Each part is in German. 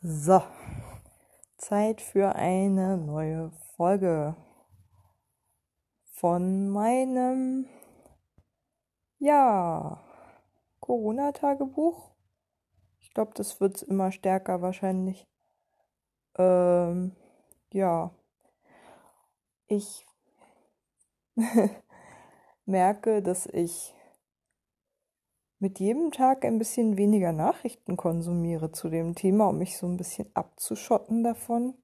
So, Zeit für eine neue Folge von meinem, ja, Corona-Tagebuch. Ich glaube, das wird immer stärker wahrscheinlich. Ähm, ja, ich merke, dass ich mit jedem Tag ein bisschen weniger Nachrichten konsumiere zu dem Thema, um mich so ein bisschen abzuschotten davon.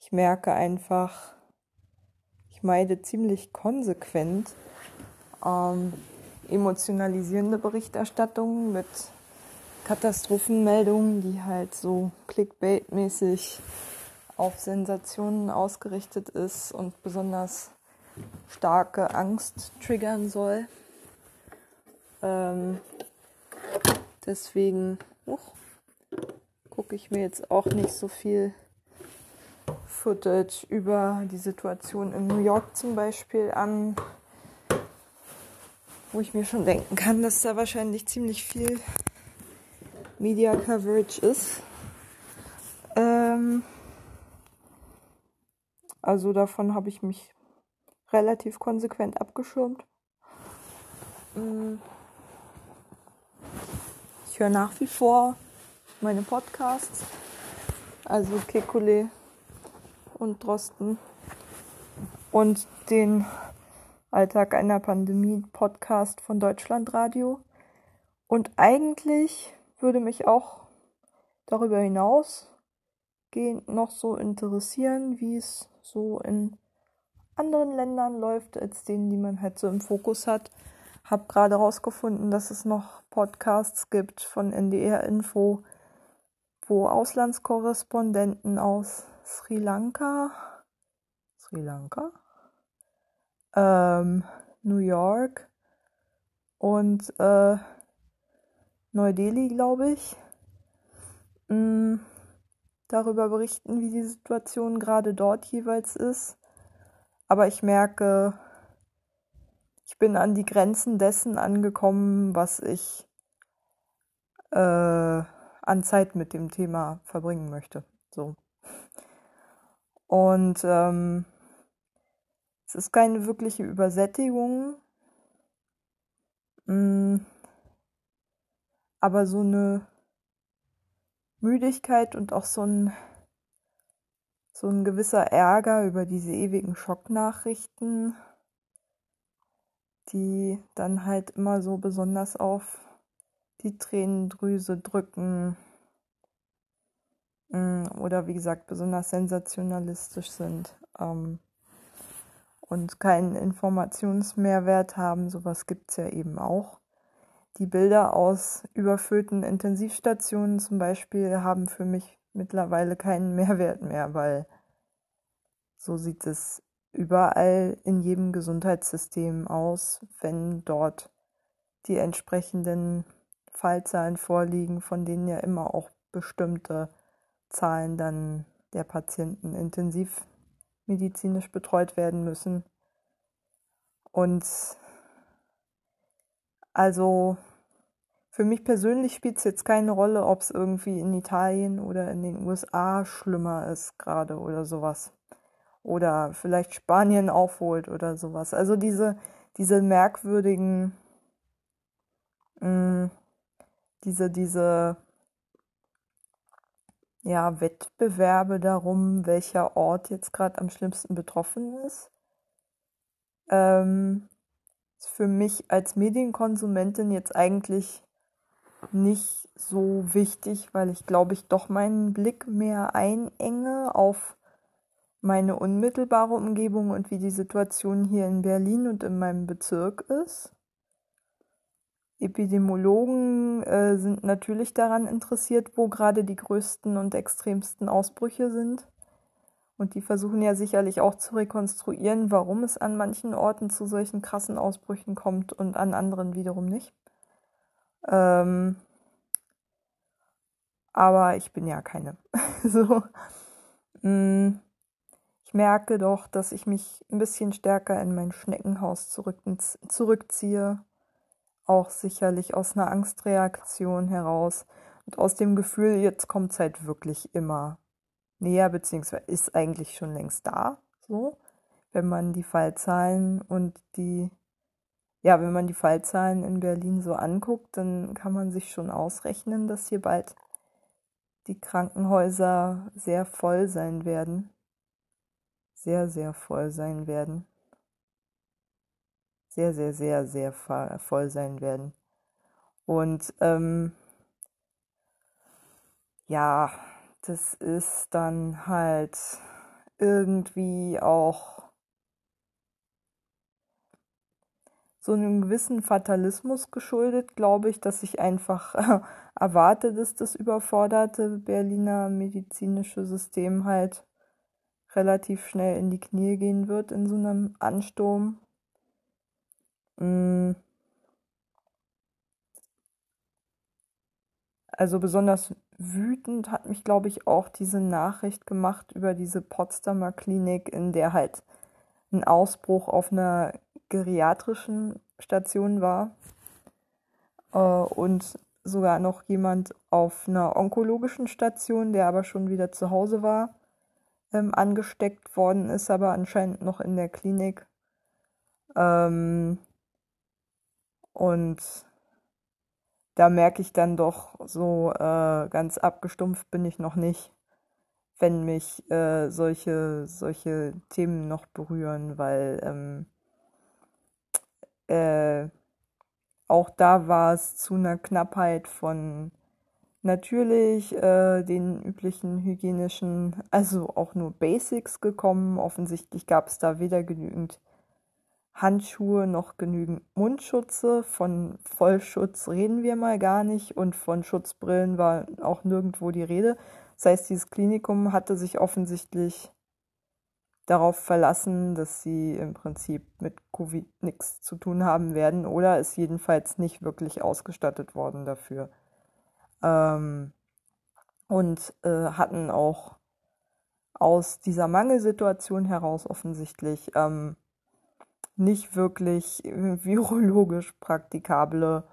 Ich merke einfach, ich meide ziemlich konsequent ähm, emotionalisierende Berichterstattungen mit Katastrophenmeldungen, die halt so clickbait-mäßig auf Sensationen ausgerichtet ist und besonders starke Angst triggern soll. Ähm, deswegen gucke ich mir jetzt auch nicht so viel Footage über die Situation in New York zum Beispiel an, wo ich mir schon denken kann, dass da wahrscheinlich ziemlich viel Media Coverage ist. Ähm, also davon habe ich mich relativ konsequent abgeschirmt. Mm höre nach wie vor meine Podcasts, also Kekule und Drosten und den Alltag einer Pandemie Podcast von Deutschlandradio. Und eigentlich würde mich auch darüber hinaus gehend noch so interessieren, wie es so in anderen Ländern läuft, als denen, die man halt so im Fokus hat. Hab gerade herausgefunden, dass es noch Podcasts gibt von NDR Info, wo Auslandskorrespondenten aus Sri Lanka, Sri Lanka, ähm, New York und äh, Neu-Delhi, glaube ich, mm, darüber berichten, wie die Situation gerade dort jeweils ist. Aber ich merke, ich bin an die Grenzen dessen angekommen, was ich äh, an Zeit mit dem Thema verbringen möchte. So. Und ähm, es ist keine wirkliche Übersättigung, mh, mm, aber so eine Müdigkeit und auch so ein so ein gewisser Ärger über diese ewigen Schocknachrichten die dann halt immer so besonders auf die Tränendrüse drücken mm, oder wie gesagt besonders sensationalistisch sind ähm, und keinen Informationsmehrwert haben. Sowas gibt es ja eben auch. Die Bilder aus überfüllten Intensivstationen zum Beispiel haben für mich mittlerweile keinen Mehrwert mehr, weil so sieht es überall in jedem Gesundheitssystem aus, wenn dort die entsprechenden Fallzahlen vorliegen, von denen ja immer auch bestimmte Zahlen dann der Patienten intensiv medizinisch betreut werden müssen. Und also für mich persönlich spielt es jetzt keine Rolle, ob es irgendwie in Italien oder in den USA schlimmer ist gerade oder sowas oder vielleicht Spanien aufholt oder sowas. Also diese, diese merkwürdigen, mh, mm, diese, diese, ja, Wettbewerbe darum, welcher Ort jetzt gerade am schlimmsten betroffen ist, ähm, ist für mich als Medienkonsumentin jetzt eigentlich nicht so wichtig, weil ich glaube ich doch meinen Blick mehr einenge auf meine unmittelbare Umgebung und wie die Situation hier in Berlin und in meinem Bezirk ist. Epidemiologen äh, sind natürlich daran interessiert, wo gerade die größten und extremsten Ausbrüche sind. Und die versuchen ja sicherlich auch zu rekonstruieren, warum es an manchen Orten zu solchen krassen Ausbrüchen kommt und an anderen wiederum nicht. Ähm, aber ich bin ja keine. so. Mm. Ich merke doch, dass ich mich ein bisschen stärker in mein Schneckenhaus zurück, zurückziehe. Auch sicherlich aus einer Angstreaktion heraus. Und aus dem Gefühl, jetzt kommt es halt wirklich immer näher, beziehungsweise ist eigentlich schon längst da, so, wenn man die Fallzahlen und die, ja, wenn man die Fallzahlen in Berlin so anguckt, dann kann man sich schon ausrechnen, dass hier bald die Krankenhäuser sehr voll sein werden. Sehr, sehr voll sein werden. Sehr, sehr, sehr, sehr voll sein werden. Und ähm, ja, das ist dann halt irgendwie auch so einem gewissen Fatalismus geschuldet, glaube ich, dass ich einfach erwarte, dass das überforderte Berliner medizinische System halt relativ schnell in die Knie gehen wird in so einem Ansturm. Mm. Also besonders wütend hat mich, glaube ich, auch diese Nachricht gemacht über diese Potsdamer Klinik, in der halt ein Ausbruch auf einer geriatrischen Station war äh, und sogar noch jemand auf einer onkologischen Station, der aber schon wieder zu Hause war, ähm, angesteckt worden ist, aber anscheinend noch in der Klinik. Ähm, und da merke ich dann doch so äh, ganz abgestumpft bin ich noch nicht, wenn mich äh, solche, solche Themen noch berühren, weil ähm, äh, auch da war es zu einer Knappheit von natürlich äh, den üblichen hygienischen, also auch nur Basics gekommen. Offensichtlich gab es da weder genügend Handschuhe noch genügend Mundschutze. Von Vollschutz reden wir mal gar nicht und von Schutzbrillen war auch nirgendwo die Rede. Das heißt, dieses Klinikum hatte sich offensichtlich darauf verlassen, dass sie im Prinzip mit Covid nichts zu tun haben werden oder ist jedenfalls nicht wirklich ausgestattet worden dafür. Ähm, und äh, hatten auch aus dieser Mangelsituation heraus offensichtlich ähm, nicht wirklich virologisch praktikable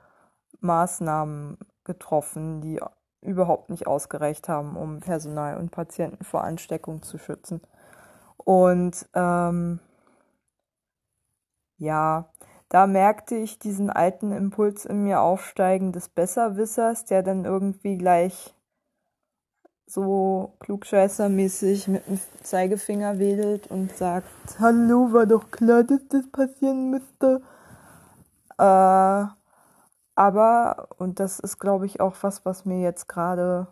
Maßnahmen getroffen, die überhaupt nicht ausgereicht haben, um Personal und Patienten vor Ansteckung zu schützen. Und ähm, ja, da merkte ich diesen alten Impuls in mir aufsteigen des Besserwissers, der dann irgendwie gleich so klugscheißermäßig mit dem Zeigefinger wedelt und sagt, hallo, war doch klar, dass das passieren müsste. Äh, aber, und das ist, glaube ich, auch was, was mir jetzt gerade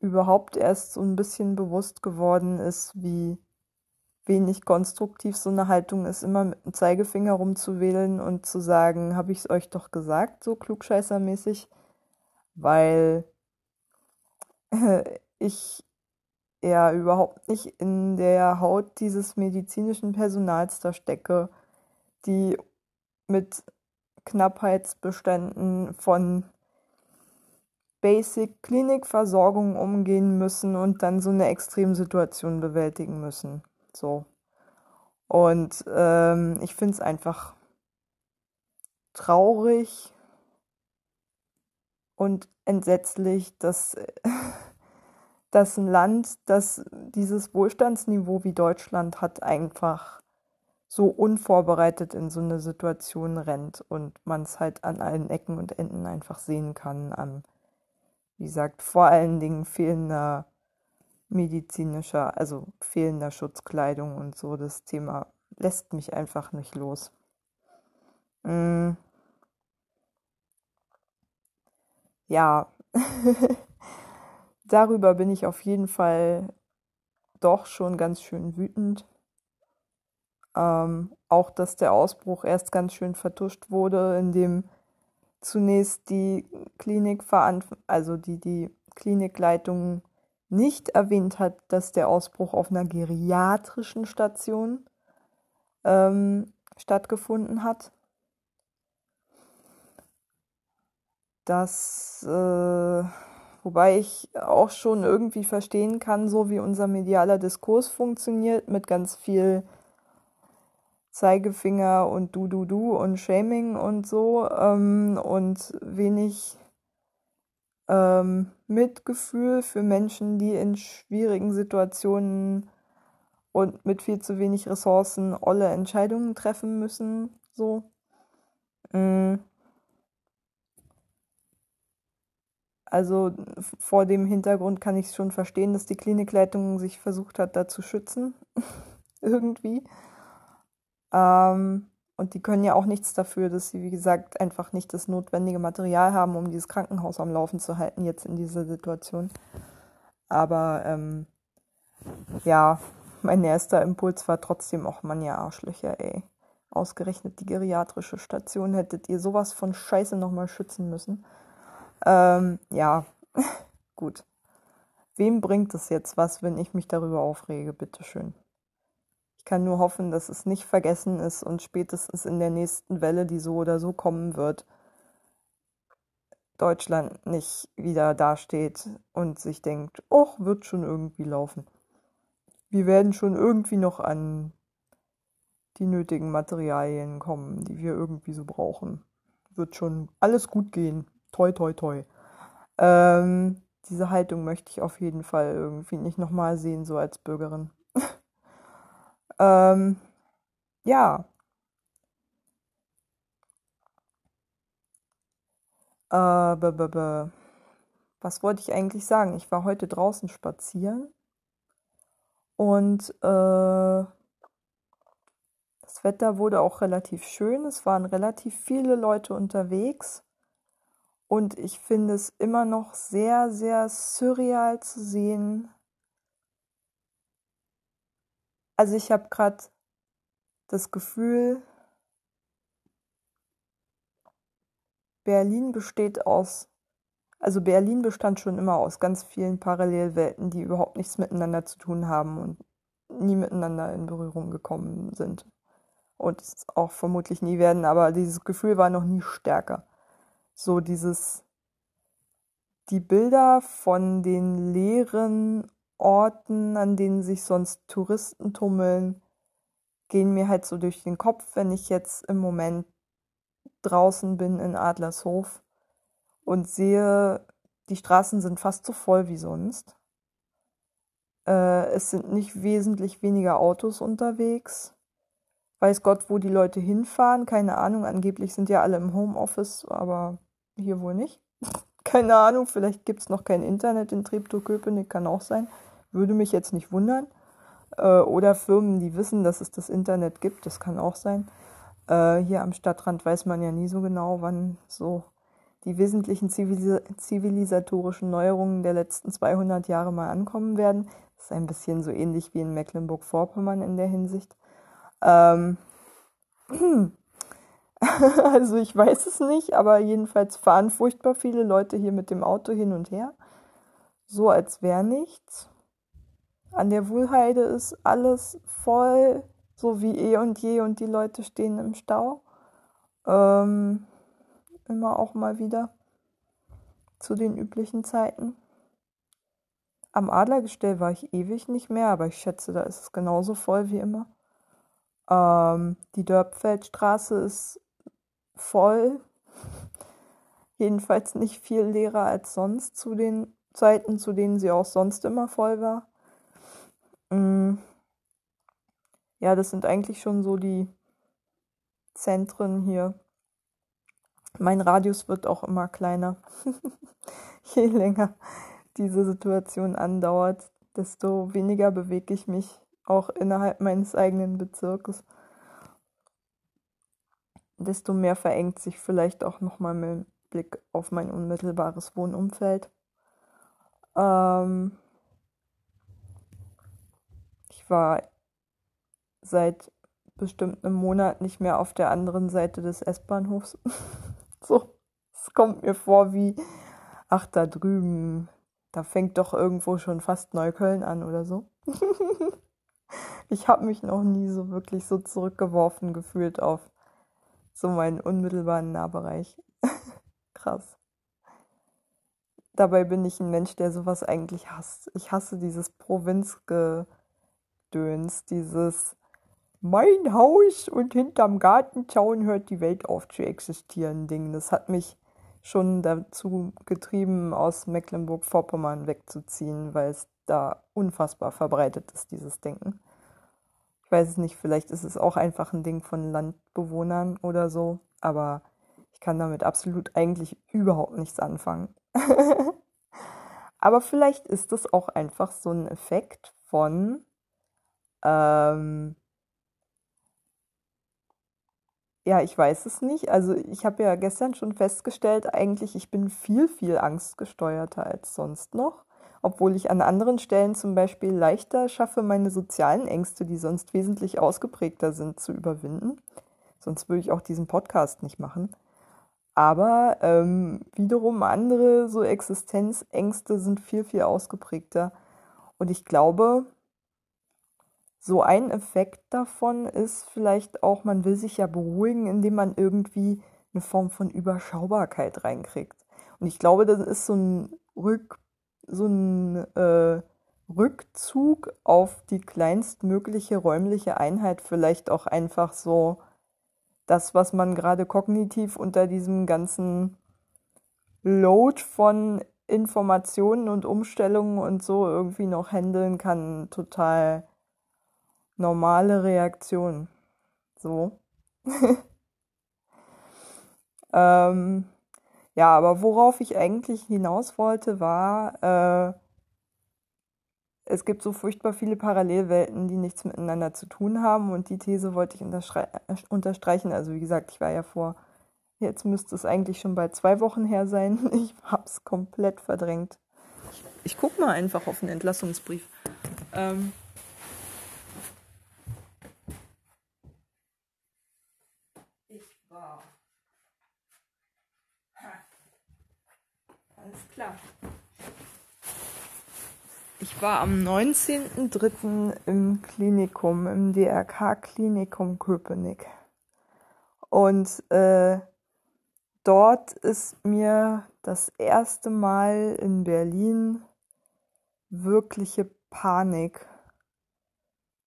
überhaupt erst so ein bisschen bewusst geworden ist, wie wenig konstruktiv so eine Haltung ist, immer mit dem Zeigefinger rumzuwählen und zu sagen, habe ich es euch doch gesagt, so klugscheißermäßig, weil ich ja überhaupt nicht in der Haut dieses medizinischen Personals da stecke, die mit Knappheitsbeständen von Basic Klinikversorgung umgehen müssen und dann so eine Extremsituation bewältigen müssen. So. Und ähm, ich finde es einfach traurig und entsetzlich, dass, dass ein Land, das dieses Wohlstandsniveau wie Deutschland hat, einfach so unvorbereitet in so eine Situation rennt und man es halt an allen Ecken und Enden einfach sehen kann, an, wie gesagt, vor allen Dingen fehlender medizinischer, also fehlender Schutzkleidung und so. Das Thema lässt mich einfach nicht los. Mm. Ja, darüber bin ich auf jeden Fall doch schon ganz schön wütend. Ähm, auch, dass der Ausbruch erst ganz schön vertuscht wurde, indem zunächst die Klinik also die, die Klinikleitung nicht erwähnt hat, dass der Ausbruch auf einer geriatrischen Station ähm, stattgefunden hat. Das, äh, wobei ich auch schon irgendwie verstehen kann, so wie unser medialer Diskurs funktioniert, mit ganz viel Zeigefinger und Du, Du, Du und Shaming und so ähm, und wenig ähm, Mitgefühl für Menschen, die in schwierigen Situationen und mit viel zu wenig Ressourcen olle Entscheidungen treffen müssen. So. Mm. Also vor dem Hintergrund kann ich schon verstehen, dass die Klinikleitung sich versucht hat, da zu schützen. Irgendwie. Ähm, und die können ja auch nichts dafür, dass sie, wie gesagt, einfach nicht das notwendige Material haben, um dieses Krankenhaus am Laufen zu halten, jetzt in dieser Situation. Aber ähm, ja, mein erster Impuls war trotzdem auch, man, ja, Arschlöcher, ey. Ausgerechnet die geriatrische Station hättet ihr sowas von Scheiße nochmal schützen müssen. Ähm, ja, gut. Wem bringt es jetzt was, wenn ich mich darüber aufrege? Bitteschön kann nur hoffen, dass es nicht vergessen ist und spätestens in der nächsten Welle, die so oder so kommen wird, Deutschland nicht wieder dasteht und sich denkt, oh, wird schon irgendwie laufen. Wir werden schon irgendwie noch an die nötigen Materialien kommen, die wir irgendwie so brauchen. Wird schon alles gut gehen. Toi, toi, toi. Ähm, diese Haltung möchte ich auf jeden Fall irgendwie nicht nochmal sehen, so als Bürgerin. Ähm, ja. Äh, b -b -b was wollte ich eigentlich sagen? Ich war heute draußen spazieren und äh, das Wetter wurde auch relativ schön. Es waren relativ viele Leute unterwegs und ich finde es immer noch sehr, sehr surreal zu sehen, Also ich habe gerade das Gefühl, Berlin besteht aus, also Berlin bestand schon immer aus ganz vielen Parallelwelten, die überhaupt nichts miteinander zu tun haben und nie miteinander in Berührung gekommen sind. Und es auch vermutlich nie werden, aber dieses Gefühl war noch nie stärker. So dieses, die Bilder von den leeren Orten, an denen sich sonst Touristen tummeln, gehen mir halt so durch den Kopf, wenn ich jetzt im Moment draußen bin in Adlershof und sehe, die Straßen sind fast so voll wie sonst. Äh, es sind nicht wesentlich weniger Autos unterwegs. Weiß Gott, wo die Leute hinfahren. Keine Ahnung. Angeblich sind ja alle im Homeoffice, aber hier wohl nicht. Keine Ahnung. Vielleicht gibt es noch kein Internet in Treptow-Köpenick. Kann auch sein. Würde mich jetzt nicht wundern. Äh, oder Firmen, die wissen, dass es das Internet gibt, das kann auch sein. Äh, hier am Stadtrand weiß man ja nie so genau, wann so die wesentlichen zivilis zivilisatorischen Neuerungen der letzten 200 Jahre mal ankommen werden. Das ist ein bisschen so ähnlich wie in Mecklenburg-Vorpommern in der Hinsicht. Ähm also ich weiß es nicht, aber jedenfalls fahren furchtbar viele Leute hier mit dem Auto hin und her. So als wäre nichts. An der Wuhlheide ist alles voll, so wie eh und je, und die Leute stehen im Stau. Ähm, immer auch mal wieder zu den üblichen Zeiten. Am Adlergestell war ich ewig nicht mehr, aber ich schätze, da ist es genauso voll wie immer. Ähm, die Dörpfeldstraße ist voll. Jedenfalls nicht viel leerer als sonst zu den Zeiten, zu denen sie auch sonst immer voll war. Mm. Ja, das sind eigentlich schon so die Zentren hier. Mein Radius wird auch immer kleiner. Je länger diese Situation andauert, desto weniger bewege ich mich auch innerhalb meines eigenen Bezirkes. Desto mehr verengt sich vielleicht auch nochmal mit Blick auf mein unmittelbares Wohnumfeld. Ähm, war seit bestimmt einem Monat nicht mehr auf der anderen Seite des S-Bahnhofs. so, es kommt mir vor wie, ach, da drüben, da fängt doch irgendwo schon fast Neukölln an oder so. ich habe mich noch nie so wirklich so zurückgeworfen gefühlt auf so meinen unmittelbaren Nahbereich. Krass. Dabei bin ich ein Mensch, der sowas eigentlich hasst. Ich hasse dieses Provinzge Gedöns, dieses mein Haus und hinterm Gartenzaun hört die Welt auf zu existieren Ding. Das hat mich schon dazu getrieben, aus Mecklenburg-Vorpommern wegzuziehen, weil es da unfassbar verbreitet ist, dieses Denken. Ich weiß es nicht, vielleicht ist es auch einfach ein Ding von Landbewohnern oder so, aber ich kann damit absolut eigentlich überhaupt nichts anfangen. aber vielleicht ist es auch einfach so ein Effekt von ähm, ja, ich weiß es nicht. Also ich habe ja gestern schon festgestellt, eigentlich ich bin viel, viel angstgesteuerter als sonst noch, obwohl ich an anderen Stellen zum Beispiel leichter schaffe, meine sozialen Ängste, die sonst wesentlich ausgeprägter sind, zu überwinden. Sonst würde ich auch diesen Podcast nicht machen. Aber ähm, wiederum andere so Existenzängste sind viel, viel ausgeprägter. Und ich glaube, so ein Effekt davon ist vielleicht auch, man will sich ja beruhigen, indem man irgendwie eine Form von Überschaubarkeit reinkriegt. Und ich glaube, das ist so ein, Rück, so ein äh, Rückzug auf die kleinstmögliche räumliche Einheit, vielleicht auch einfach so das, was man gerade kognitiv unter diesem ganzen Load von Informationen und Umstellungen und so irgendwie noch handeln kann, total normale Reaktion. So. ähm, ja, aber worauf ich eigentlich hinaus wollte, war, äh, es gibt so furchtbar viele Parallelwelten, die nichts miteinander zu tun haben und die These wollte ich unterstreichen. Also wie gesagt, ich war ja vor, jetzt müsste es eigentlich schon bald zwei Wochen her sein. Ich hab's komplett verdrängt. Ich, ich guck mal einfach auf den Entlassungsbrief. Ähm, klar. Ich war am 19.03. im Klinikum, im DRK-Klinikum Köpenick. Und äh, dort ist mir das erste Mal in Berlin wirkliche Panik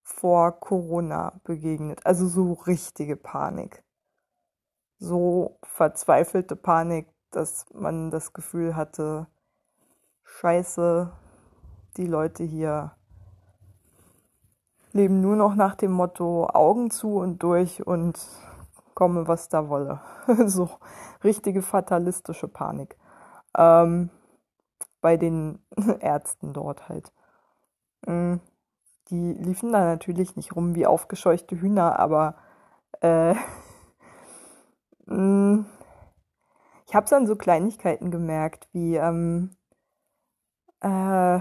vor Corona begegnet. Also so richtige Panik. So verzweifelte Panik, dass man das Gefühl hatte, scheiße, die Leute hier leben nur noch nach dem Motto Augen zu und durch und komme, was da wolle. so richtige fatalistische Panik. Ähm, bei den Ärzten dort halt. Mm, die liefen da natürlich nicht rum wie aufgescheuchte Hühner, aber äh, mm, ich habe es an so Kleinigkeiten gemerkt, wie ähm, äh,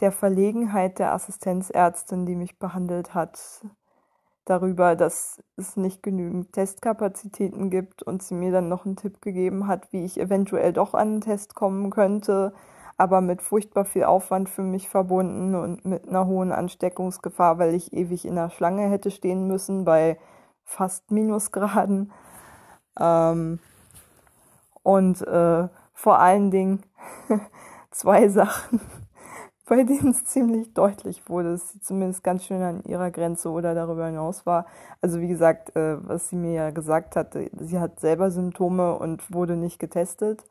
der Verlegenheit der Assistenzärztin, die mich behandelt hat, darüber, dass es nicht genügend Testkapazitäten gibt und sie mir dann noch einen Tipp gegeben hat, wie ich eventuell doch an einen Test kommen könnte, aber mit furchtbar viel Aufwand für mich verbunden und mit einer hohen Ansteckungsgefahr, weil ich ewig in der Schlange hätte stehen müssen bei fast Minusgraden. Ähm, und äh, vor allen Dingen zwei Sachen, bei denen es ziemlich deutlich wurde, dass sie zumindest ganz schön an ihrer Grenze oder darüber hinaus war. Also wie gesagt, äh, was sie mir ja gesagt hatte, sie hat selber Symptome und wurde nicht getestet.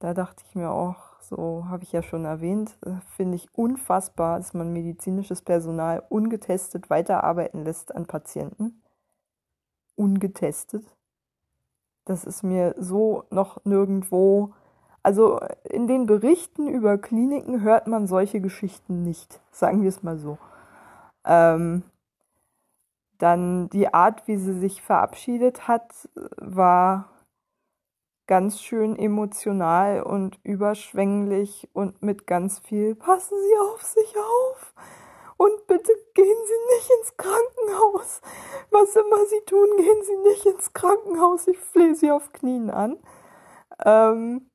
Da dachte ich mir auch, so habe ich ja schon erwähnt, äh, finde ich unfassbar, dass man medizinisches Personal ungetestet weiterarbeiten lässt an Patienten. Ungetestet. Das ist mir so noch nirgendwo. Also in den Berichten über Kliniken hört man solche Geschichten nicht, sagen wir es mal so. Ähm, dann die Art, wie sie sich verabschiedet hat, war ganz schön emotional und überschwänglich und mit ganz viel Passen Sie auf sich auf und bitte gehen Sie nicht ins Krankenhaus. Was immer Sie tun, gehen Sie nicht ins Krankenhaus. Ich flehe Sie auf Knien an. Ähm,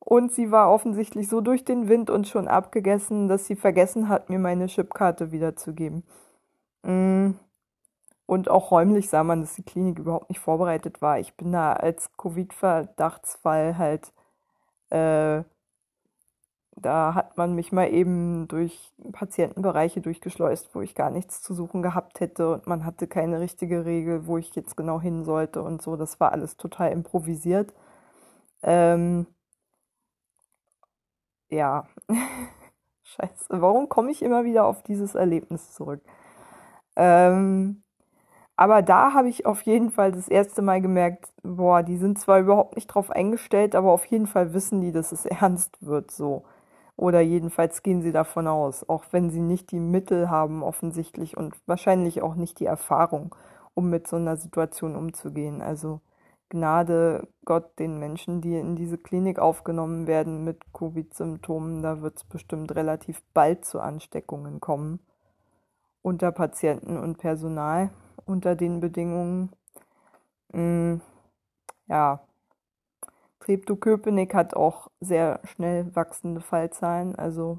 und sie war offensichtlich so durch den Wind und schon abgegessen, dass sie vergessen hat, mir meine Chipkarte wiederzugeben. Mm. Und auch räumlich sah man, dass die Klinik überhaupt nicht vorbereitet war. Ich bin da als Covid-Verdachtsfall halt äh, da hat man mich mal eben durch Patientenbereiche durchgeschleust, wo ich gar nichts zu suchen gehabt hätte und man hatte keine richtige Regel, wo ich jetzt genau hin sollte und so. Das war alles total improvisiert. Ähm, ja, scheiße, warum komme ich immer wieder auf dieses Erlebnis zurück? Ähm, aber da habe ich auf jeden Fall das erste Mal gemerkt, boah, die sind zwar überhaupt nicht drauf eingestellt, aber auf jeden Fall wissen die, dass es ernst wird so. Oder jedenfalls gehen sie davon aus, auch wenn sie nicht die Mittel haben offensichtlich und wahrscheinlich auch nicht die Erfahrung, um mit so einer Situation umzugehen. Also Gnade Gott den Menschen, die in diese Klinik aufgenommen werden mit Covid-Symptomen, da wird es bestimmt relativ bald zu Ansteckungen kommen unter Patienten und Personal unter den Bedingungen. Mm, ja, Treptow-Köpenick hat auch sehr schnell wachsende Fallzahlen, also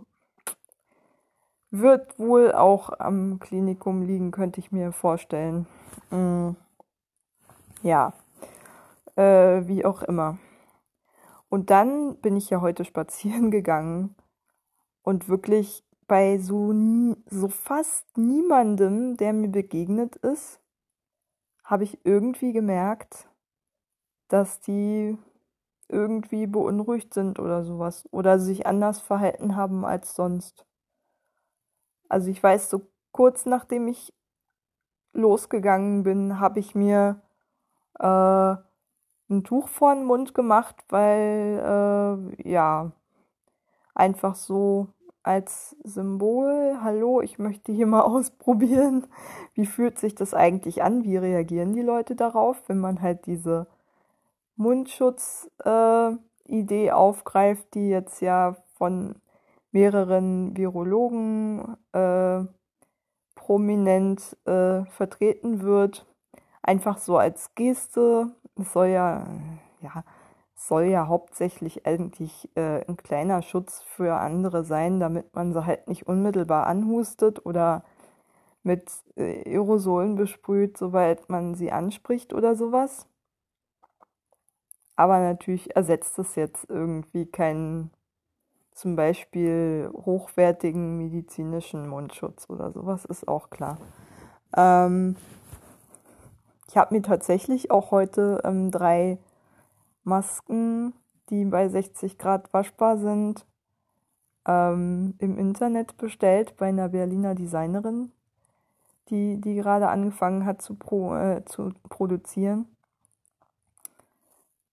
wird wohl auch am Klinikum liegen, könnte ich mir vorstellen. Mm, ja, äh, wie auch immer. Und dann bin ich ja heute spazieren gegangen und wirklich bei so, so fast niemandem, der mir begegnet ist, habe ich irgendwie gemerkt, dass die irgendwie beunruhigt sind oder sowas. Oder sich anders verhalten haben als sonst. Also ich weiß, so kurz nachdem ich losgegangen bin, habe ich mir äh, ein Tuch vor den Mund gemacht, weil äh, ja einfach so als Symbol, hallo, ich möchte hier mal ausprobieren, wie fühlt sich das eigentlich an, wie reagieren die Leute darauf, wenn man halt diese Mundschutz-Idee äh, aufgreift, die jetzt ja von mehreren Virologen äh, prominent äh, vertreten wird. Einfach so als Geste. Es soll ja, ja, soll ja hauptsächlich eigentlich äh, ein kleiner Schutz für andere sein, damit man sie halt nicht unmittelbar anhustet oder mit äh, Aerosolen besprüht, sobald man sie anspricht oder sowas. Aber natürlich ersetzt es jetzt irgendwie keinen zum Beispiel hochwertigen medizinischen Mundschutz oder sowas, ist auch klar. Ähm, ich habe mir tatsächlich auch heute ähm, drei Masken, die bei 60 Grad waschbar sind, ähm, im Internet bestellt bei einer Berliner Designerin, die, die gerade angefangen hat zu, pro, äh, zu produzieren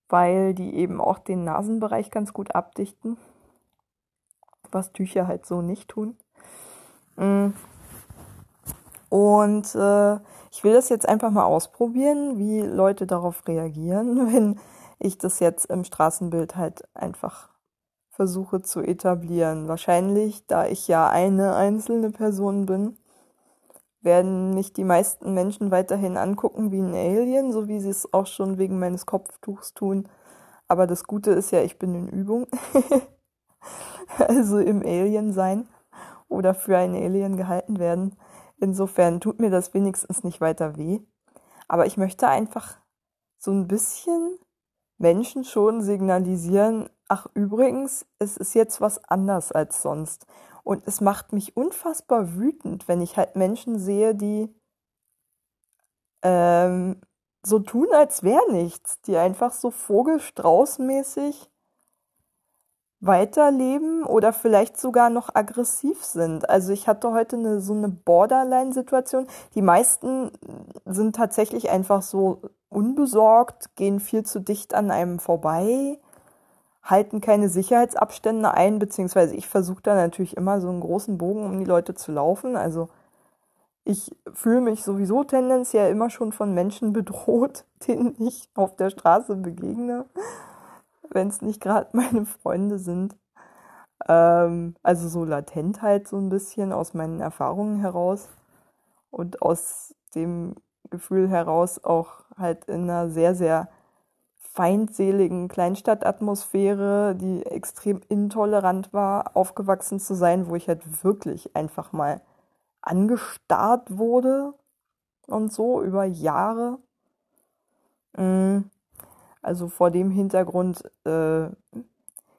weil die eben auch den Nasenbereich ganz gut abdichten, was Tücher halt so nicht tun. Mm. Und äh, ich will das jetzt einfach mal ausprobieren, wie Leute darauf reagieren, wenn ich das jetzt im Straßenbild halt einfach versuche zu etablieren. Wahrscheinlich, da ich ja eine einzelne Person bin, werden mich die meisten Menschen weiterhin angucken wie ein Alien, so wie sie es auch schon wegen meines Kopftuchs tun. Aber das Gute ist ja, ich bin in Übung. also im Alien sein oder für ein Alien gehalten werden. Insofern tut mir das wenigstens nicht weiter weh. Aber ich möchte einfach so ein bisschen Menschen schon signalisieren, ach übrigens, es ist jetzt was anders als sonst. Und es macht mich unfassbar wütend, wenn ich halt Menschen sehe, die ähm, so tun, als wäre nichts, die einfach so Vogelstraußmäßig weiterleben oder vielleicht sogar noch aggressiv sind. Also ich hatte heute eine, so eine Borderline-Situation. Die meisten sind tatsächlich einfach so unbesorgt, gehen viel zu dicht an einem vorbei halten keine Sicherheitsabstände ein, beziehungsweise ich versuche da natürlich immer so einen großen Bogen um die Leute zu laufen. Also ich fühle mich sowieso tendenziell immer schon von Menschen bedroht, denen ich auf der Straße begegne, wenn es nicht gerade meine Freunde sind. Ähm, also so latent halt so ein bisschen aus meinen Erfahrungen heraus und aus dem Gefühl heraus auch halt in einer sehr, sehr feindseligen Kleinstadtatmosphäre, die extrem intolerant war, aufgewachsen zu sein, wo ich halt wirklich einfach mal angestarrt wurde und so über Jahre. Mm. Also vor dem Hintergrund äh,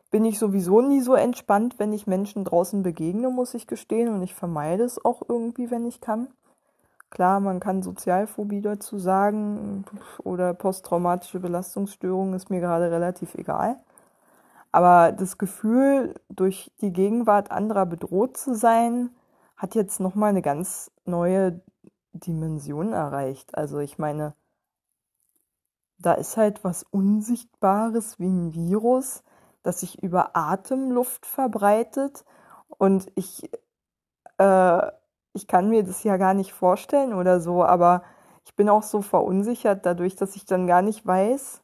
bin ich sowieso nie so entspannt, wenn ich Menschen draußen begegne, muss ich gestehen. Und ich vermeide es auch irgendwie, wenn ich kann. Klar, man kann Sozialphobie dazu sagen oder posttraumatische Belastungsstörung ist mir gerade relativ egal. Aber das Gefühl, durch die Gegenwart anderer bedroht zu sein, hat jetzt nochmal eine ganz neue Dimension erreicht. Also ich meine, da ist halt was Unsichtbares wie ein Virus, das sich über Atemluft verbreitet. Und ich, äh, ich kann mir das ja gar nicht vorstellen oder so, aber ich bin auch so verunsichert dadurch, dass ich dann gar nicht weiß,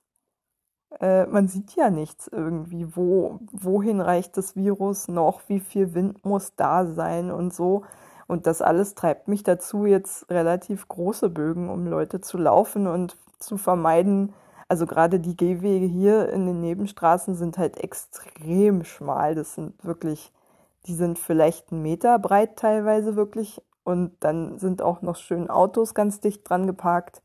äh, man sieht ja nichts irgendwie, wo, wohin reicht das Virus noch, wie viel Wind muss da sein und so. Und das alles treibt mich dazu, jetzt relativ große Bögen um Leute zu laufen und zu vermeiden. Also gerade die Gehwege hier in den Nebenstraßen sind halt extrem schmal. Das sind wirklich, die sind vielleicht einen Meter breit teilweise wirklich. Und dann sind auch noch schön Autos ganz dicht dran geparkt.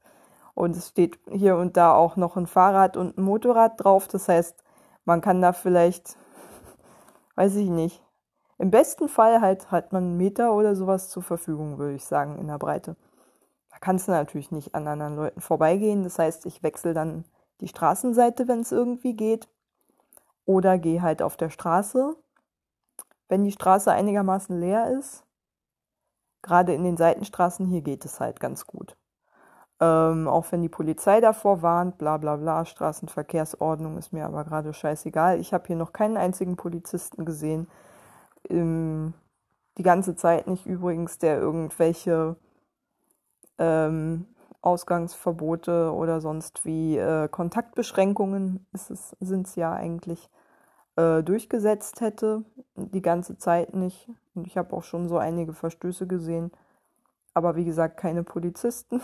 Und es steht hier und da auch noch ein Fahrrad und ein Motorrad drauf. Das heißt, man kann da vielleicht, weiß ich nicht, im besten Fall halt hat man einen Meter oder sowas zur Verfügung, würde ich sagen, in der Breite. Da kannst du natürlich nicht an anderen Leuten vorbeigehen. Das heißt, ich wechsle dann die Straßenseite, wenn es irgendwie geht. Oder gehe halt auf der Straße, wenn die Straße einigermaßen leer ist. Gerade in den Seitenstraßen hier geht es halt ganz gut. Ähm, auch wenn die Polizei davor warnt, bla bla bla, Straßenverkehrsordnung ist mir aber gerade scheißegal. Ich habe hier noch keinen einzigen Polizisten gesehen, ähm, die ganze Zeit nicht übrigens, der irgendwelche ähm, Ausgangsverbote oder sonst wie äh, Kontaktbeschränkungen sind es ja eigentlich äh, durchgesetzt hätte. Die ganze Zeit nicht. Und ich habe auch schon so einige Verstöße gesehen. Aber wie gesagt, keine Polizisten.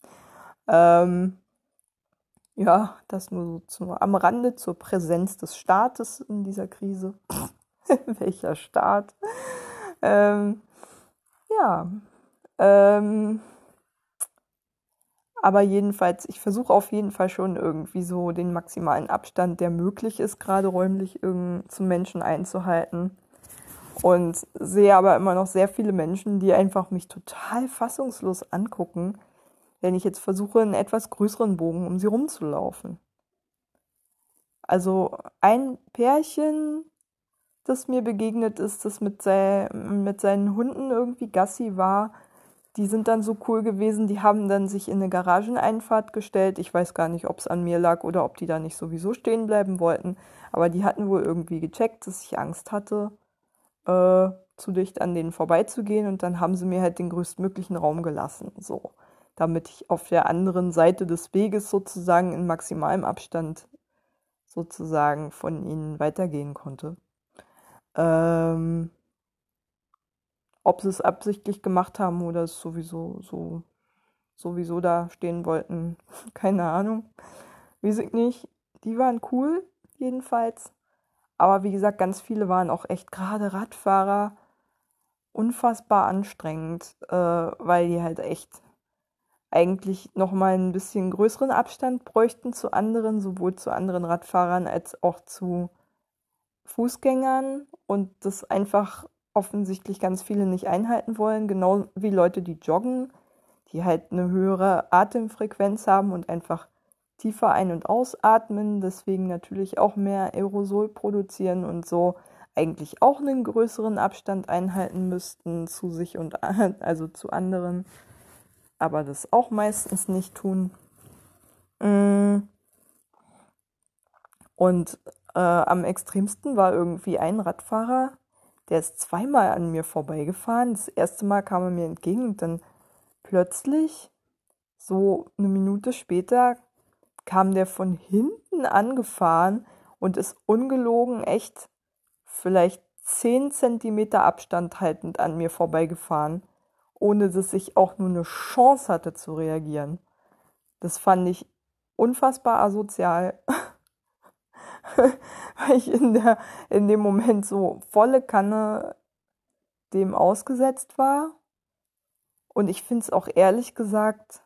ähm, ja, das nur so zu, am Rande zur Präsenz des Staates in dieser Krise. Welcher Staat? Ähm, ja. Ähm, aber jedenfalls, ich versuche auf jeden Fall schon irgendwie so den maximalen Abstand, der möglich ist, gerade räumlich zum Menschen einzuhalten. Und sehe aber immer noch sehr viele Menschen, die einfach mich total fassungslos angucken, wenn ich jetzt versuche, einen etwas größeren Bogen um sie rumzulaufen. Also ein Pärchen, das mir begegnet ist, das mit, sei, mit seinen Hunden irgendwie Gassi war, die sind dann so cool gewesen, die haben dann sich in eine Garageneinfahrt gestellt. Ich weiß gar nicht, ob es an mir lag oder ob die da nicht sowieso stehen bleiben wollten. Aber die hatten wohl irgendwie gecheckt, dass ich Angst hatte, äh, zu dicht an denen vorbeizugehen. Und dann haben sie mir halt den größtmöglichen Raum gelassen. So. Damit ich auf der anderen Seite des Weges sozusagen in maximalem Abstand sozusagen von ihnen weitergehen konnte. Ähm, ob sie es absichtlich gemacht haben oder es sowieso so sowieso da stehen wollten, keine Ahnung. Weiß ich nicht. Die waren cool, jedenfalls. Aber wie gesagt, ganz viele waren auch echt gerade Radfahrer unfassbar anstrengend, äh, weil die halt echt eigentlich nochmal ein bisschen größeren Abstand bräuchten zu anderen, sowohl zu anderen Radfahrern als auch zu Fußgängern und das einfach offensichtlich ganz viele nicht einhalten wollen, genau wie Leute, die joggen, die halt eine höhere Atemfrequenz haben und einfach tiefer ein- und ausatmen, deswegen natürlich auch mehr Aerosol produzieren und so eigentlich auch einen größeren Abstand einhalten müssten zu sich und also zu anderen, aber das auch meistens nicht tun. Mm. Und äh, am extremsten war irgendwie ein Radfahrer, der ist zweimal an mir vorbeigefahren. Das erste Mal kam er mir entgegen und dann plötzlich, so eine Minute später, kam der von hinten angefahren und ist ungelogen echt vielleicht zehn Zentimeter Abstand haltend an mir vorbeigefahren, ohne dass ich auch nur eine Chance hatte zu reagieren. Das fand ich unfassbar asozial. weil ich in, der, in dem Moment so volle Kanne dem ausgesetzt war. Und ich finde es auch ehrlich gesagt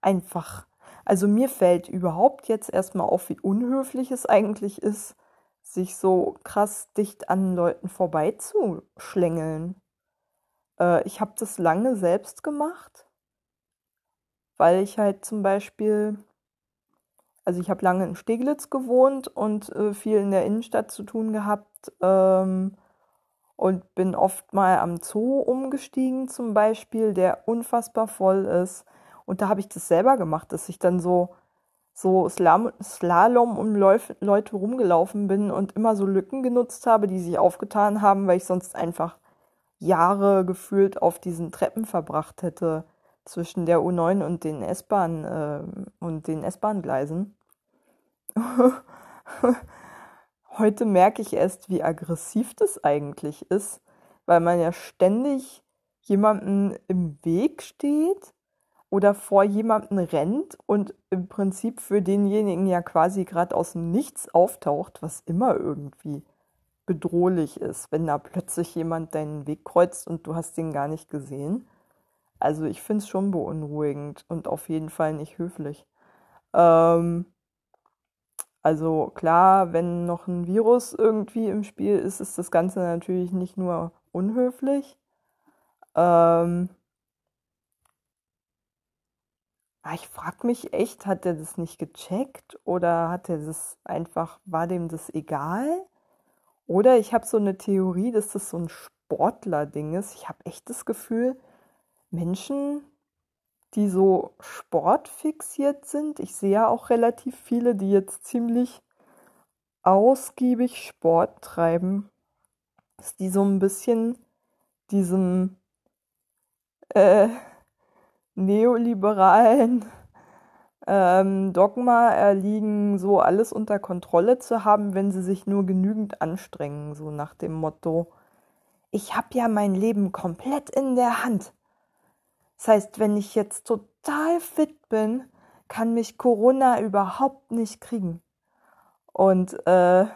einfach. Also mir fällt überhaupt jetzt erstmal auf, wie unhöflich es eigentlich ist, sich so krass dicht an Leuten vorbeizuschlängeln. Äh, ich habe das lange selbst gemacht weil ich halt zum Beispiel, also ich habe lange in Steglitz gewohnt und äh, viel in der Innenstadt zu tun gehabt ähm, und bin oft mal am Zoo umgestiegen zum Beispiel, der unfassbar voll ist. Und da habe ich das selber gemacht, dass ich dann so so Slam Slalom um Leuf Leute rumgelaufen bin und immer so Lücken genutzt habe, die sich aufgetan haben, weil ich sonst einfach Jahre gefühlt auf diesen Treppen verbracht hätte zwischen der U9 und den S-Bahn äh, und den S-Bahn-Gleisen. Heute merke ich erst, wie aggressiv das eigentlich ist, weil man ja ständig jemanden im Weg steht oder vor jemanden rennt und im Prinzip für denjenigen ja quasi gerade aus dem Nichts auftaucht, was immer irgendwie bedrohlich ist, wenn da plötzlich jemand deinen Weg kreuzt und du hast den gar nicht gesehen. Also ich finde es schon beunruhigend und auf jeden Fall nicht höflich. Ähm, also klar, wenn noch ein Virus irgendwie im Spiel ist, ist das Ganze natürlich nicht nur unhöflich. Ähm, ah, ich frage mich echt, hat er das nicht gecheckt oder hat er das einfach, war dem das egal? Oder ich habe so eine Theorie, dass das so ein Sportler-Ding ist. Ich habe echt das Gefühl, Menschen, die so sportfixiert sind, ich sehe ja auch relativ viele, die jetzt ziemlich ausgiebig Sport treiben, dass die so ein bisschen diesem äh, neoliberalen ähm, Dogma erliegen, so alles unter Kontrolle zu haben, wenn sie sich nur genügend anstrengen, so nach dem Motto, ich habe ja mein Leben komplett in der Hand. Das heißt, wenn ich jetzt total fit bin, kann mich Corona überhaupt nicht kriegen. Und äh,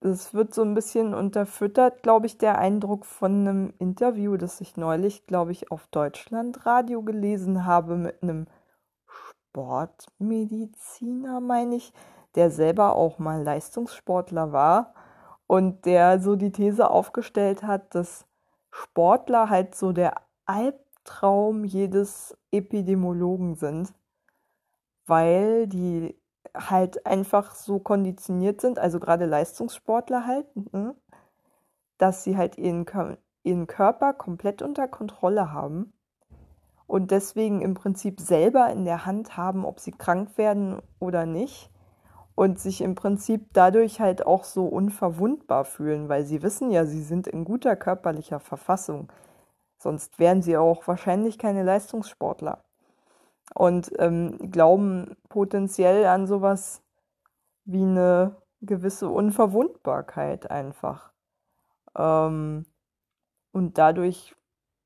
es wird so ein bisschen unterfüttert, glaube ich, der Eindruck von einem Interview, das ich neulich, glaube ich, auf Deutschlandradio gelesen habe mit einem Sportmediziner, meine ich, der selber auch mal Leistungssportler war und der so die These aufgestellt hat, dass Sportler halt so der Albtraum jedes Epidemiologen sind, weil die halt einfach so konditioniert sind, also gerade Leistungssportler halt, ne, dass sie halt ihren, ihren Körper komplett unter Kontrolle haben und deswegen im Prinzip selber in der Hand haben, ob sie krank werden oder nicht und sich im Prinzip dadurch halt auch so unverwundbar fühlen, weil sie wissen ja, sie sind in guter körperlicher Verfassung. Sonst wären sie auch wahrscheinlich keine Leistungssportler. Und ähm, glauben potenziell an sowas wie eine gewisse Unverwundbarkeit einfach. Ähm, und dadurch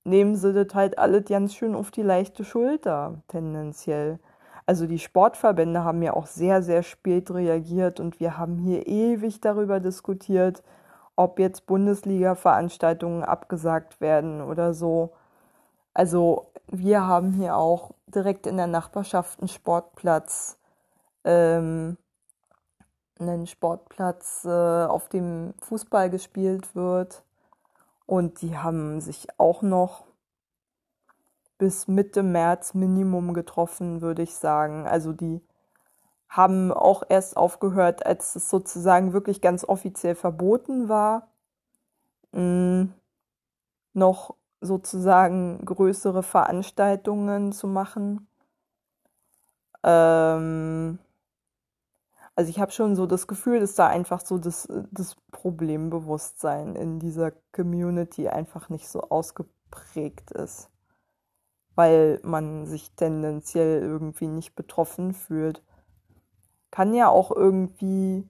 nehmen sie das halt alles ganz schön auf die leichte Schulter, tendenziell. Also die Sportverbände haben ja auch sehr, sehr spät reagiert und wir haben hier ewig darüber diskutiert, ob jetzt Bundesliga-Veranstaltungen abgesagt werden oder so. Also wir haben hier auch direkt in der Nachbarschaft einen Sportplatz, ähm, einen Sportplatz, äh, auf dem Fußball gespielt wird. Und die haben sich auch noch bis Mitte März Minimum getroffen, würde ich sagen. Also die haben auch erst aufgehört, als es sozusagen wirklich ganz offiziell verboten war, mh, mm, noch sozusagen größere Veranstaltungen zu machen. Ähm, also ich habe schon so das Gefühl, dass da einfach so das, das Problembewusstsein in dieser Community einfach nicht so ausgeprägt ist, weil man sich tendenziell irgendwie nicht betroffen fühlt. Kann ja auch irgendwie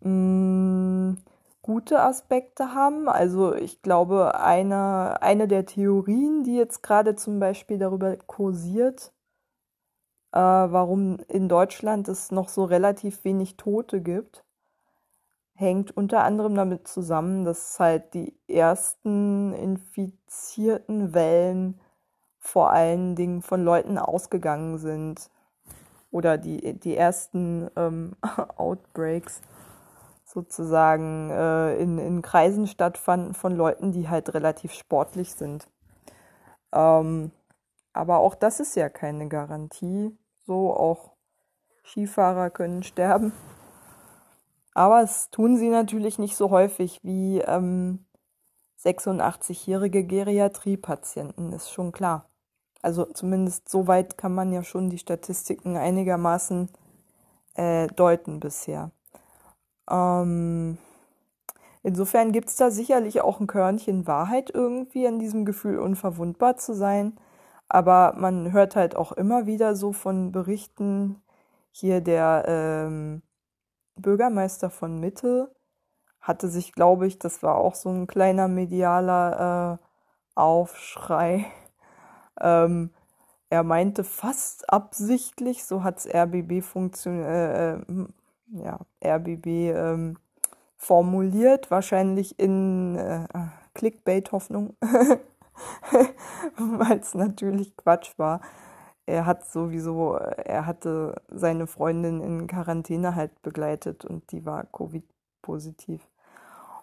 mh, mm, gute Aspekte haben. Also ich glaube, eine, eine der Theorien, die jetzt gerade zum Beispiel darüber kursiert, äh, warum in Deutschland es noch so relativ wenig Tote gibt, hängt unter anderem damit zusammen, dass halt die ersten infizierten Wellen vor allen Dingen von Leuten ausgegangen sind oder die, die ersten ähm, Outbreaks sozusagen äh, in, in Kreisen stattfanden von Leuten, die halt relativ sportlich sind. Ähm, Aber auch das ist ja keine Garantie. So auch Skifahrer können sterben. Aber es tun sie natürlich nicht so häufig wie ähm, 86-jährige Geriatriepatienten, ist schon klar. Also zumindest so weit kann man ja schon die Statistiken einigermaßen äh, deuten bisher. Ähm, insofern gibt es da sicherlich auch ein Körnchen Wahrheit irgendwie an diesem Gefühl, unverwundbar zu sein. Aber man hört halt auch immer wieder so von Berichten, hier der ähm, Bürgermeister von Mitte hatte sich, glaube ich, das war auch so ein kleiner medialer äh, Aufschrei. Ähm, er meinte fast absichtlich, so hat's RBB funktioniert, äh, äh, ja, RBB ähm, formuliert, wahrscheinlich in äh, Clickbait-Hoffnung, weil es natürlich Quatsch war. Er hat sowieso, er hatte seine Freundin in Quarantäne halt begleitet und die war Covid-positiv.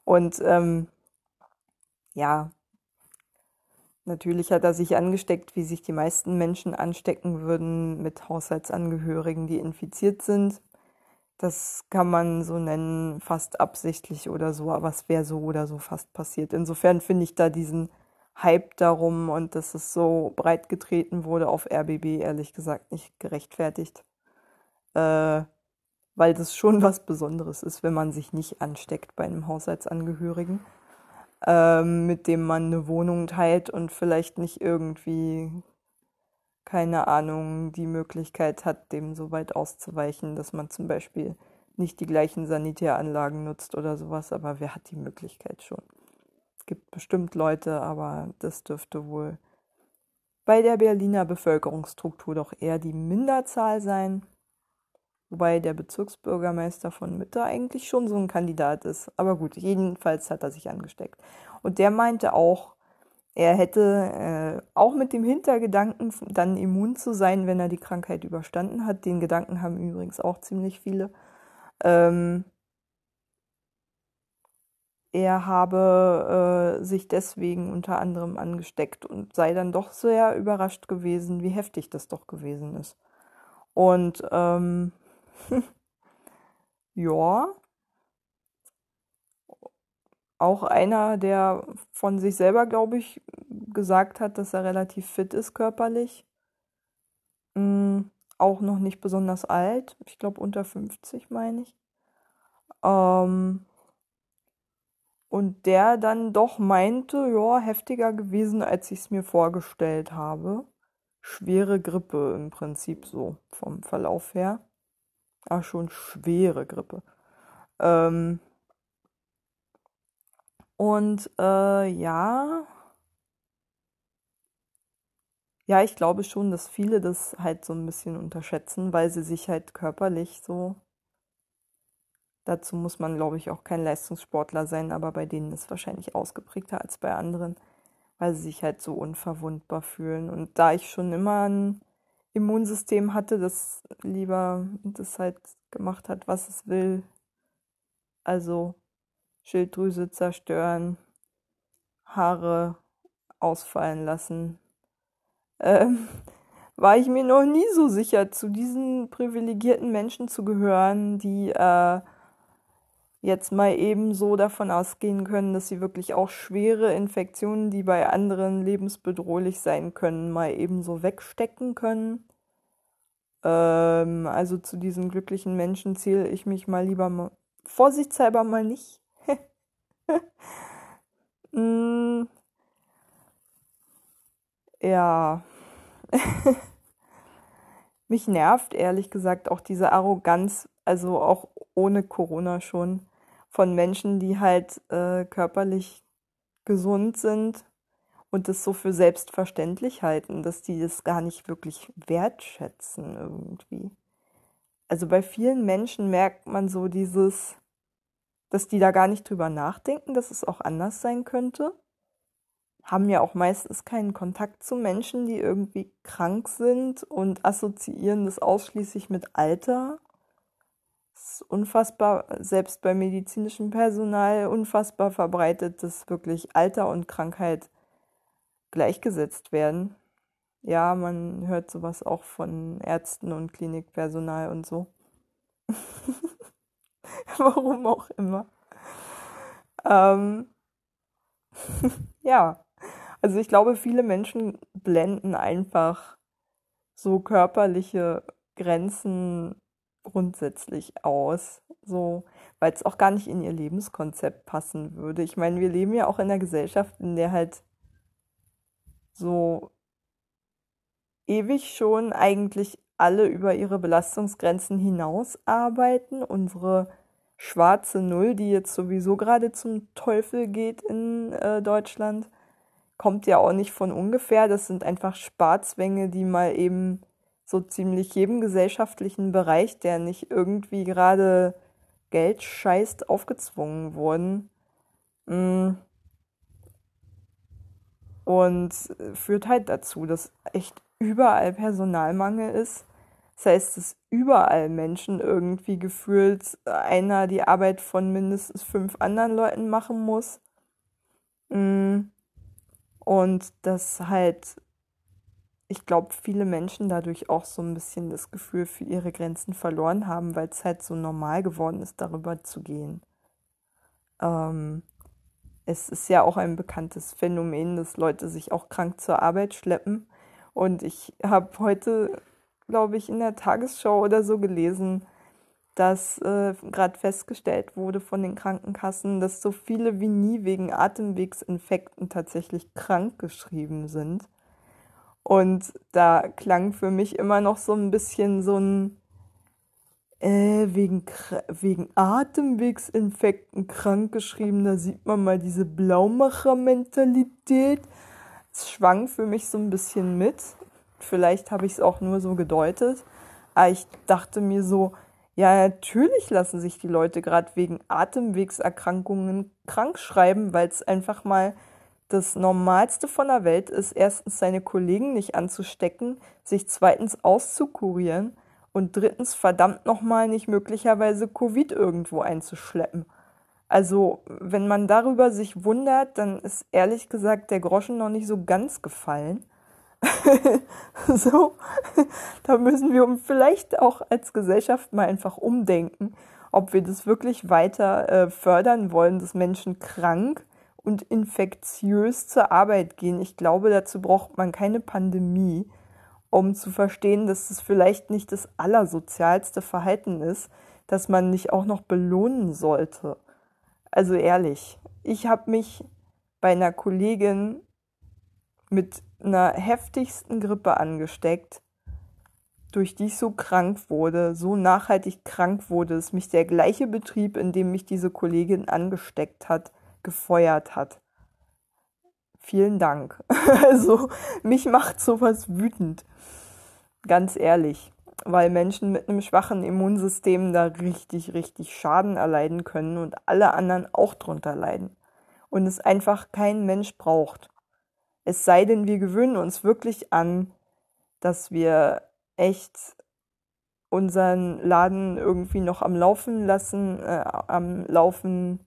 Und ähm, ja, Natürlich hat er sich angesteckt, wie sich die meisten Menschen anstecken würden mit Haushaltsangehörigen, die infiziert sind. Das kann man so nennen, fast absichtlich oder so, aber es wäre so oder so fast passiert. Insofern finde ich da diesen Hype darum und dass es so breit getreten wurde auf RBB ehrlich gesagt nicht gerechtfertigt. Äh, weil das schon was Besonderes ist, wenn man sich nicht ansteckt bei einem Haushaltsangehörigen ähm, mit dem man eine Wohnung teilt und vielleicht nicht irgendwie, keine Ahnung, die Möglichkeit hat, dem so weit auszuweichen, dass man zum Beispiel nicht die gleichen Sanitäranlagen nutzt oder sowas, aber wer hat die Möglichkeit schon? Es gibt bestimmt Leute, aber das dürfte wohl bei der Berliner Bevölkerungsstruktur doch eher die Minderzahl sein. Wobei der Bezirksbürgermeister von Mitte eigentlich schon so ein Kandidat ist. Aber gut, jedenfalls hat er sich angesteckt. Und der meinte auch, er hätte äh, auch mit dem Hintergedanken, dann immun zu sein, wenn er die Krankheit überstanden hat. Den Gedanken haben übrigens auch ziemlich viele. Ähm, er habe äh, sich deswegen unter anderem angesteckt und sei dann doch sehr überrascht gewesen, wie heftig das doch gewesen ist. Und ähm, ja. Auch einer, der von sich selber, glaube ich, gesagt hat, dass er relativ fit ist körperlich. Mhm. Auch noch nicht besonders alt. Ich glaube unter 50, meine ich. Ähm, und der dann doch meinte, ja, heftiger gewesen, als ich es mir vorgestellt habe. Schwere Grippe im Prinzip so vom Verlauf her. Ach, schon schwere Grippe. Ähm, und äh, ja, ja, ich glaube schon, dass viele das halt so ein bisschen unterschätzen, weil sie sich halt körperlich so. Dazu muss man, glaube ich, auch kein Leistungssportler sein, aber bei denen ist wahrscheinlich ausgeprägter als bei anderen, weil sie sich halt so unverwundbar fühlen. Und da ich schon immer ein Immunsystem hatte, das lieber das halt gemacht hat, was es will. Also Schilddrüse zerstören, Haare ausfallen lassen. Ähm, war ich mir noch nie so sicher, zu diesen privilegierten Menschen zu gehören, die äh, jetzt mal eben so davon ausgehen können, dass sie wirklich auch schwere Infektionen, die bei anderen lebensbedrohlich sein können, mal eben so wegstecken können. Ähm, also zu diesen glücklichen Menschen zähle ich mich mal lieber mal, vorsichtshalber mal nicht. mm, ja. mich nervt ehrlich gesagt auch diese Arroganz, also auch ohne Corona schon, von Menschen, die halt äh, körperlich gesund sind und das so für selbstverständlich halten, dass die das gar nicht wirklich wertschätzen irgendwie. Also bei vielen Menschen merkt man so dieses, dass die da gar nicht drüber nachdenken, dass es auch anders sein könnte. Haben ja auch meistens keinen Kontakt zu Menschen, die irgendwie krank sind und assoziieren das ausschließlich mit Alter. Das ist unfassbar, selbst bei medizinischem Personal, unfassbar verbreitet, dass wirklich Alter und Krankheit gleichgesetzt werden. ja, man hört sowas auch von Ärzten und Klinikpersonal und so. Warum auch immer. Ähm, ja, also ich glaube, viele Menschen blenden einfach so körperliche Grenzen grundsätzlich aus, so, weil es auch gar nicht in ihr Lebenskonzept passen würde. Ich meine, wir leben ja auch in einer Gesellschaft, in der halt so ewig schon eigentlich alle über ihre Belastungsgrenzen hinaus arbeiten. Unsere schwarze Null, die jetzt sowieso gerade zum Teufel geht in äh, Deutschland, kommt ja auch nicht von ungefähr. Das sind einfach Sparzwänge, die mal eben so ziemlich jedem gesellschaftlichen Bereich, der nicht irgendwie gerade Geld scheißt, aufgezwungen wurden. Mm. Und führt halt dazu, dass echt überall Personalmangel ist. Das heißt, dass überall Menschen irgendwie gefühlt einer die Arbeit von mindestens fünf anderen Leuten machen muss. Mm. Und dass halt ich glaube, viele Menschen dadurch auch so ein bisschen das Gefühl für ihre Grenzen verloren haben, weil es halt so normal geworden ist, darüber zu gehen. Ähm, es ist ja auch ein bekanntes Phänomen, dass Leute sich auch krank zur Arbeit schleppen. Und ich habe heute, glaube ich, in der Tagesschau oder so gelesen, dass äh, gerade festgestellt wurde von den Krankenkassen, dass so viele wie nie wegen Atemwegsinfekten tatsächlich krank geschrieben sind. Und da klang für mich immer noch so ein bisschen so ein äh, wegen, wegen Atemwegsinfekten krankgeschrieben. Da sieht man mal diese Blaumacher-Mentalität. Es schwang für mich so ein bisschen mit. Vielleicht habe ich es auch nur so gedeutet. Aber ich dachte mir so, ja, natürlich lassen sich die Leute gerade wegen Atemwegserkrankungen krank schreiben, weil es einfach mal das Normalste von der Welt ist, erstens seine Kollegen nicht anzustecken, sich zweitens auszukurieren und drittens verdammt nochmal nicht möglicherweise Covid irgendwo einzuschleppen. Also, wenn man darüber sich wundert, dann ist ehrlich gesagt der Groschen noch nicht so ganz gefallen. so, da müssen wir vielleicht auch als Gesellschaft mal einfach umdenken, ob wir das wirklich weiter äh, fördern wollen, dass Menschen krank und infektiös zur Arbeit gehen. Ich glaube, dazu braucht man keine Pandemie, um zu verstehen, dass es vielleicht nicht das allersozialste Verhalten ist, dass man nicht auch noch belohnen sollte. Also ehrlich, ich habe mich bei einer Kollegin mit einer heftigsten Grippe angesteckt, durch die ich so krank wurde, so nachhaltig krank wurde, dass mich der gleiche Betrieb, in dem mich diese Kollegin angesteckt hat, gefeuert hat. Vielen Dank. Also, mich macht sowas wütend. Ganz ehrlich. Weil Menschen mit einem schwachen Immunsystem da richtig, richtig Schaden erleiden können und alle anderen auch drunter leiden. Und es einfach kein Mensch braucht. Es sei denn, wir gewöhnen uns wirklich an, dass wir echt unseren Laden irgendwie noch am Laufen lassen, äh, am Laufen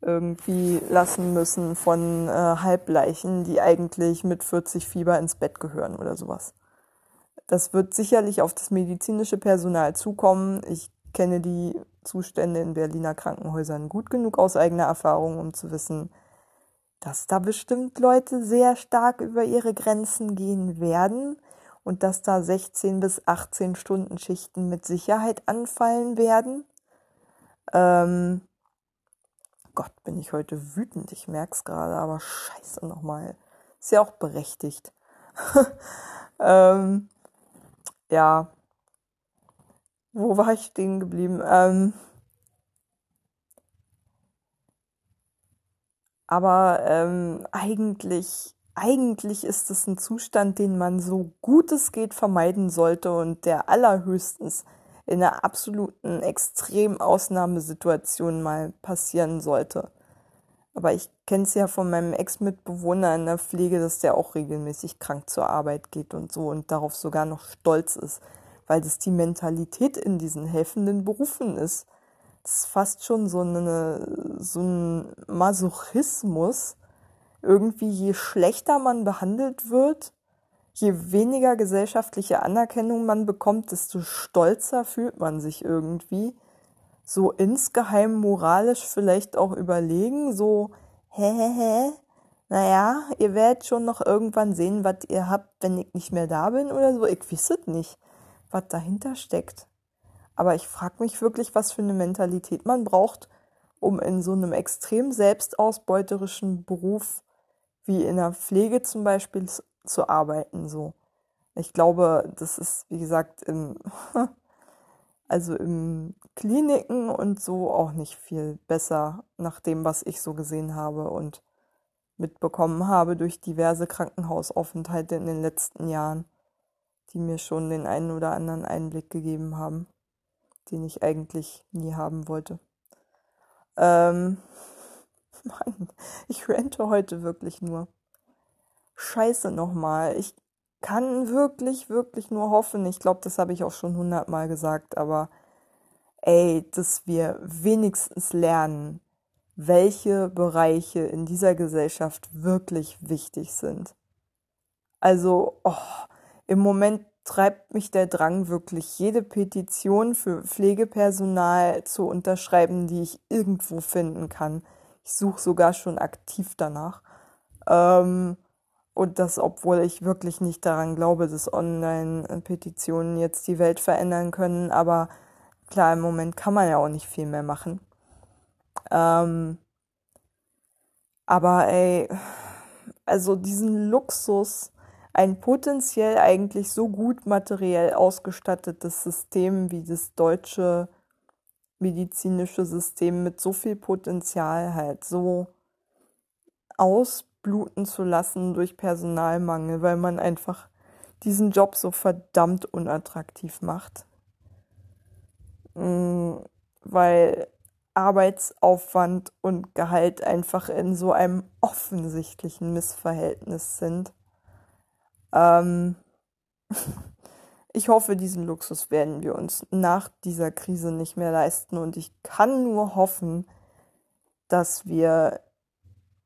irgendwie lassen müssen von äh, Halbleichen, die eigentlich mit 40 Fieber ins Bett gehören oder sowas. Das wird sicherlich auf das medizinische Personal zukommen. Ich kenne die Zustände in Berliner Krankenhäusern gut genug aus eigener Erfahrung, um zu wissen, dass da bestimmt Leute sehr stark über ihre Grenzen gehen werden und dass da 16 bis 18 Stunden Schichten mit Sicherheit anfallen werden. Ähm, Gott, bin ich heute wütend. Ich merke es gerade, aber scheiße nochmal. Ist ja auch berechtigt. ähm, ja. Wo war ich stehen geblieben? Ähm, aber ähm, eigentlich, eigentlich ist es ein Zustand, den man so gut es geht vermeiden sollte und der allerhöchstens in einer absoluten Extremausnahmesituation mal passieren sollte. Aber ich kenne es ja von meinem Ex-Mitbewohner in der Pflege, dass der auch regelmäßig krank zur Arbeit geht und so und darauf sogar noch stolz ist, weil das die Mentalität in diesen helfenden Berufen ist. Das ist fast schon so, eine, so ein Masochismus. Irgendwie, je schlechter man behandelt wird, je weniger gesellschaftliche Anerkennung man bekommt, desto stolzer fühlt man sich irgendwie. So insgeheim moralisch vielleicht auch überlegen, so, hä, hä, hä, naja, ihr werdet schon noch irgendwann sehen, was ihr habt, wenn ich nicht mehr da bin oder so. Ich weiß es nicht, was dahinter steckt. Aber ich frage mich wirklich, was für eine Mentalität man braucht, um in so einem extrem selbstausbeuterischen Beruf wie in der Pflege zum Beispiel zu arbeiten. So, ich glaube, das ist wie gesagt im also im Kliniken und so auch nicht viel besser nach dem, was ich so gesehen habe und mitbekommen habe durch diverse Krankenhausaufenthalte in den letzten Jahren, die mir schon den einen oder anderen Einblick gegeben haben, den ich eigentlich nie haben wollte. Ähm, Mann, ich rente heute wirklich nur. Scheiße nochmal. Ich kann wirklich, wirklich nur hoffen. Ich glaube, das habe ich auch schon hundertmal gesagt, aber ey, dass wir wenigstens lernen, welche Bereiche in dieser Gesellschaft wirklich wichtig sind. Also, oh, im Moment treibt mich der Drang wirklich, jede Petition für Pflegepersonal zu unterschreiben, die ich irgendwo finden kann. Ich suche sogar schon aktiv danach. Ähm, und das, obwohl ich wirklich nicht daran glaube, dass Online-Petitionen jetzt die Welt verändern können. Aber klar, im Moment kann man ja auch nicht viel mehr machen. Ähm, aber ey, also diesen Luxus, ein potenziell eigentlich so gut materiell ausgestattetes System wie das deutsche medizinische System mit so viel Potenzial halt so ausbluten zu lassen durch Personalmangel, weil man einfach diesen Job so verdammt unattraktiv macht. Mm, weil Arbeitsaufwand und Gehalt einfach in so einem offensichtlichen Missverhältnis sind. Ähm ich hoffe, diesen Luxus werden wir uns nach dieser Krise nicht mehr leisten und ich kann nur hoffen, dass wir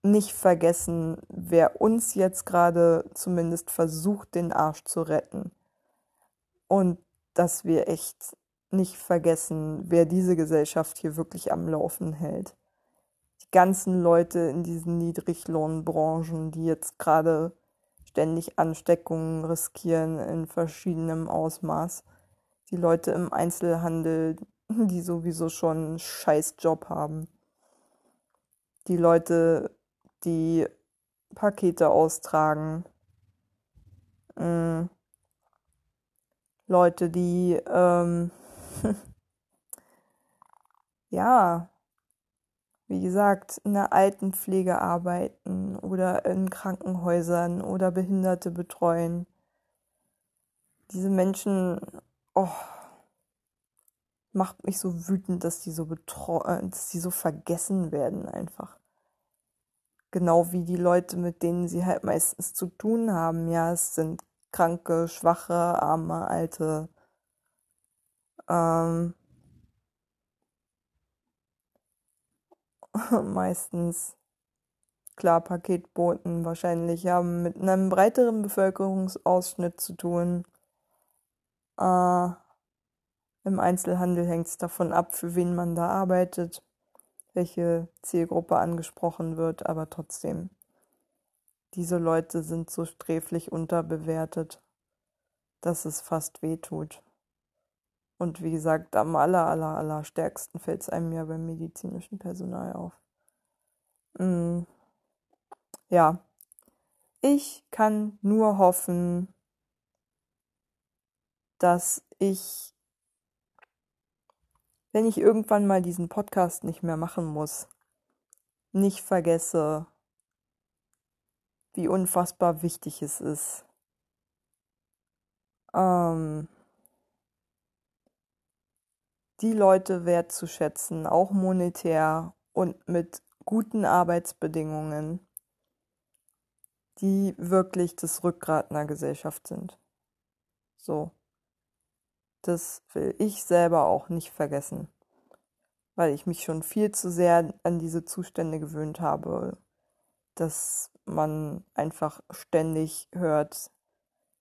nicht vergessen, wer uns jetzt gerade zumindest versucht, den Arsch zu retten. Und dass wir echt nicht vergessen, wer diese Gesellschaft hier wirklich am Laufen hält. Die ganzen Leute in diesen Niedriglohnbranchen, die jetzt gerade ständig Ansteckungen riskieren in verschiedenem Ausmaß. Die Leute im Einzelhandel, die sowieso schon einen scheiß Job haben. Die Leute, die Pakete austragen. Mhm. Leute, die ähm, ja, wie gesagt, in der Altenpflege arbeiten oder in Krankenhäusern oder Behinderte betreuen. Diese Menschen, oh, macht mich so wütend, dass die so betreuen, dass die so vergessen werden einfach. Genau wie die Leute, mit denen sie halt meistens zu tun haben. Ja, es sind kranke, schwache, arme, alte. Ähm, meistens klar Paketboten wahrscheinlich haben mit einem breiteren Bevölkerungsausschnitt zu tun. Äh, Im Einzelhandel hängt es davon ab, für wen man da arbeitet, welche Zielgruppe angesprochen wird, aber trotzdem. Diese Leute sind so sträflich unterbewertet, dass es fast weh tut. Und wie gesagt, am aller, aller, aller stärksten fällt es einem ja beim medizinischen Personal auf. Mm. Ja, ich kann nur hoffen, dass ich, wenn ich irgendwann mal diesen Podcast nicht mehr machen muss, nicht vergesse, wie unfassbar wichtig es ist. Ähm, die Leute wertzuschätzen, auch monetär und mit guten Arbeitsbedingungen, die wirklich das Rückgrat einer Gesellschaft sind. So. Das will ich selber auch nicht vergessen, weil ich mich schon viel zu sehr an diese Zustände gewöhnt habe, dass man einfach ständig hört,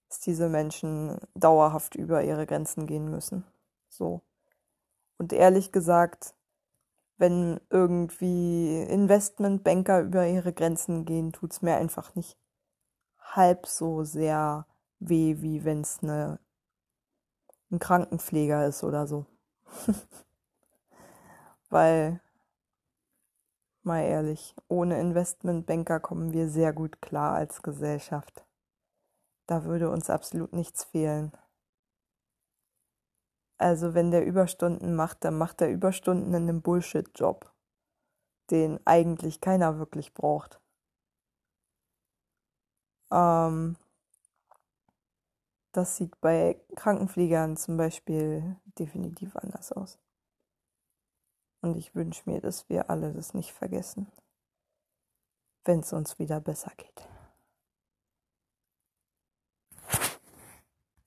dass diese Menschen dauerhaft über ihre Grenzen gehen müssen. So. Und ehrlich gesagt, wenn irgendwie Investmentbanker über ihre Grenzen gehen, tut's mir einfach nicht halb so sehr weh, wie wenn es eine, ein Krankenpfleger ist oder so. Weil, mal ehrlich, ohne Investmentbanker kommen wir sehr gut klar als Gesellschaft. Da würde uns absolut nichts fehlen. Also wenn der Überstunden macht, dann macht er Überstunden in einem Bullshit-Job, den eigentlich keiner wirklich braucht. Ähm, das sieht bei Krankenpflegern zum Beispiel definitiv anders aus. Und ich wünsche mir, dass wir alle das nicht vergessen, wenn es uns wieder besser geht.